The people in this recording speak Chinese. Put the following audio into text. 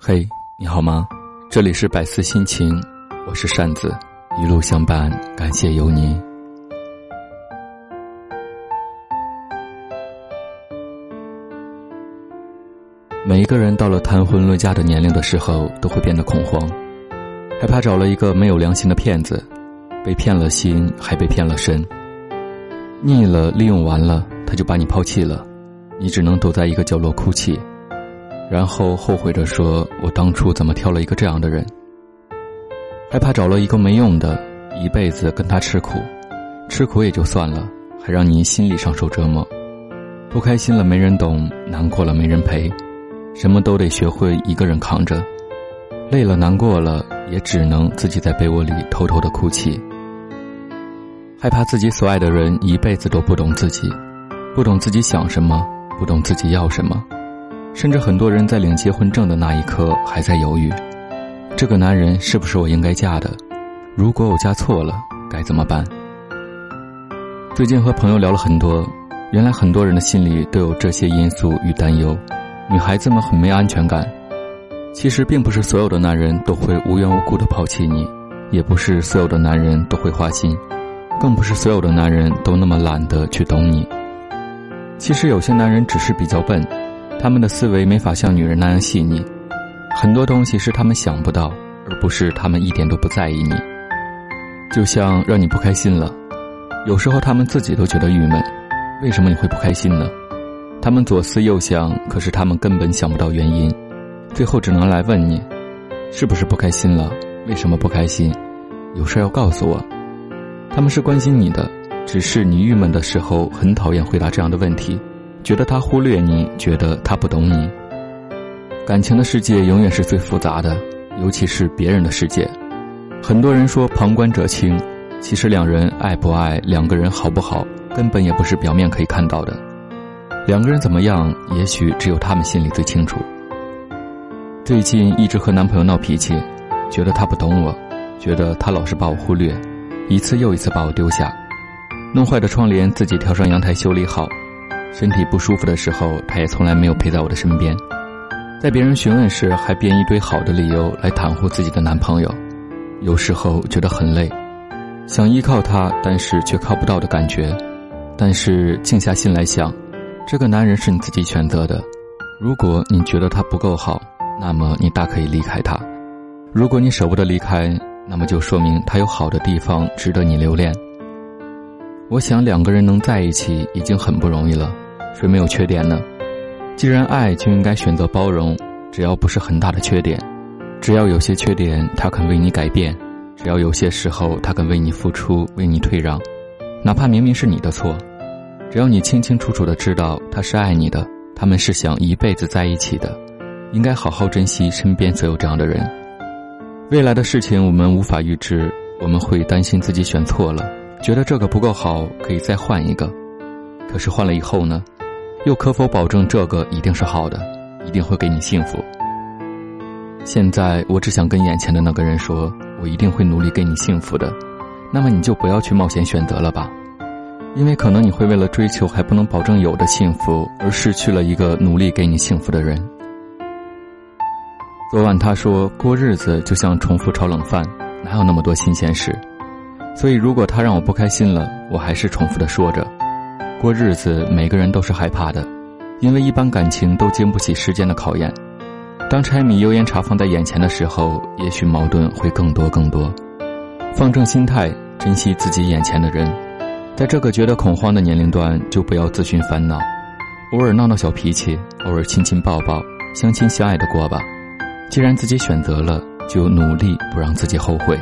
嘿，你好吗？这里是百思心情，我是扇子，一路相伴，感谢有你。每一个人到了谈婚论嫁的年龄的时候，都会变得恐慌，害怕找了一个没有良心的骗子，被骗了心，还被骗了身。腻了，利用完了，他就把你抛弃了，你只能躲在一个角落哭泣。然后后悔着说：“我当初怎么挑了一个这样的人？害怕找了一个没用的，一辈子跟他吃苦，吃苦也就算了，还让你心理上受折磨。不开心了没人懂，难过了没人陪，什么都得学会一个人扛着。累了难过了，也只能自己在被窝里偷偷的哭泣。害怕自己所爱的人一辈子都不懂自己，不懂自己想什么，不懂自己要什么。”甚至很多人在领结婚证的那一刻还在犹豫，这个男人是不是我应该嫁的？如果我嫁错了，该怎么办？最近和朋友聊了很多，原来很多人的心里都有这些因素与担忧。女孩子们很没安全感。其实并不是所有的男人都会无缘无故的抛弃你，也不是所有的男人都会花心，更不是所有的男人都那么懒得去懂你。其实有些男人只是比较笨。他们的思维没法像女人那样细腻，很多东西是他们想不到，而不是他们一点都不在意你。就像让你不开心了，有时候他们自己都觉得郁闷，为什么你会不开心呢？他们左思右想，可是他们根本想不到原因，最后只能来问你，是不是不开心了？为什么不开心？有事要告诉我。他们是关心你的，只是你郁闷的时候很讨厌回答这样的问题。觉得他忽略你，觉得他不懂你。感情的世界永远是最复杂的，尤其是别人的世界。很多人说旁观者清，其实两人爱不爱，两个人好不好，根本也不是表面可以看到的。两个人怎么样，也许只有他们心里最清楚。最近一直和男朋友闹脾气，觉得他不懂我，觉得他老是把我忽略，一次又一次把我丢下，弄坏的窗帘自己跳上阳台修理好。身体不舒服的时候，他也从来没有陪在我的身边，在别人询问时还编一堆好的理由来袒护自己的男朋友，有时候觉得很累，想依靠他，但是却靠不到的感觉。但是静下心来想，这个男人是你自己选择的，如果你觉得他不够好，那么你大可以离开他；如果你舍不得离开，那么就说明他有好的地方值得你留恋。我想两个人能在一起已经很不容易了，谁没有缺点呢？既然爱，就应该选择包容，只要不是很大的缺点，只要有些缺点他肯为你改变，只要有些时候他肯为你付出、为你退让，哪怕明明是你的错，只要你清清楚楚的知道他是爱你的，他们是想一辈子在一起的，应该好好珍惜身边所有这样的人。未来的事情我们无法预知，我们会担心自己选错了。觉得这个不够好，可以再换一个。可是换了以后呢，又可否保证这个一定是好的，一定会给你幸福？现在我只想跟眼前的那个人说，我一定会努力给你幸福的。那么你就不要去冒险选择了吧，因为可能你会为了追求还不能保证有的幸福，而失去了一个努力给你幸福的人。昨晚他说过日子就像重复炒冷饭，哪有那么多新鲜事？所以，如果他让我不开心了，我还是重复的说着：过日子，每个人都是害怕的，因为一般感情都经不起时间的考验。当柴米油盐茶放在眼前的时候，也许矛盾会更多更多。放正心态，珍惜自己眼前的人，在这个觉得恐慌的年龄段，就不要自寻烦恼，偶尔闹闹小脾气，偶尔亲亲抱抱，相亲相爱的过吧。既然自己选择了，就努力不让自己后悔。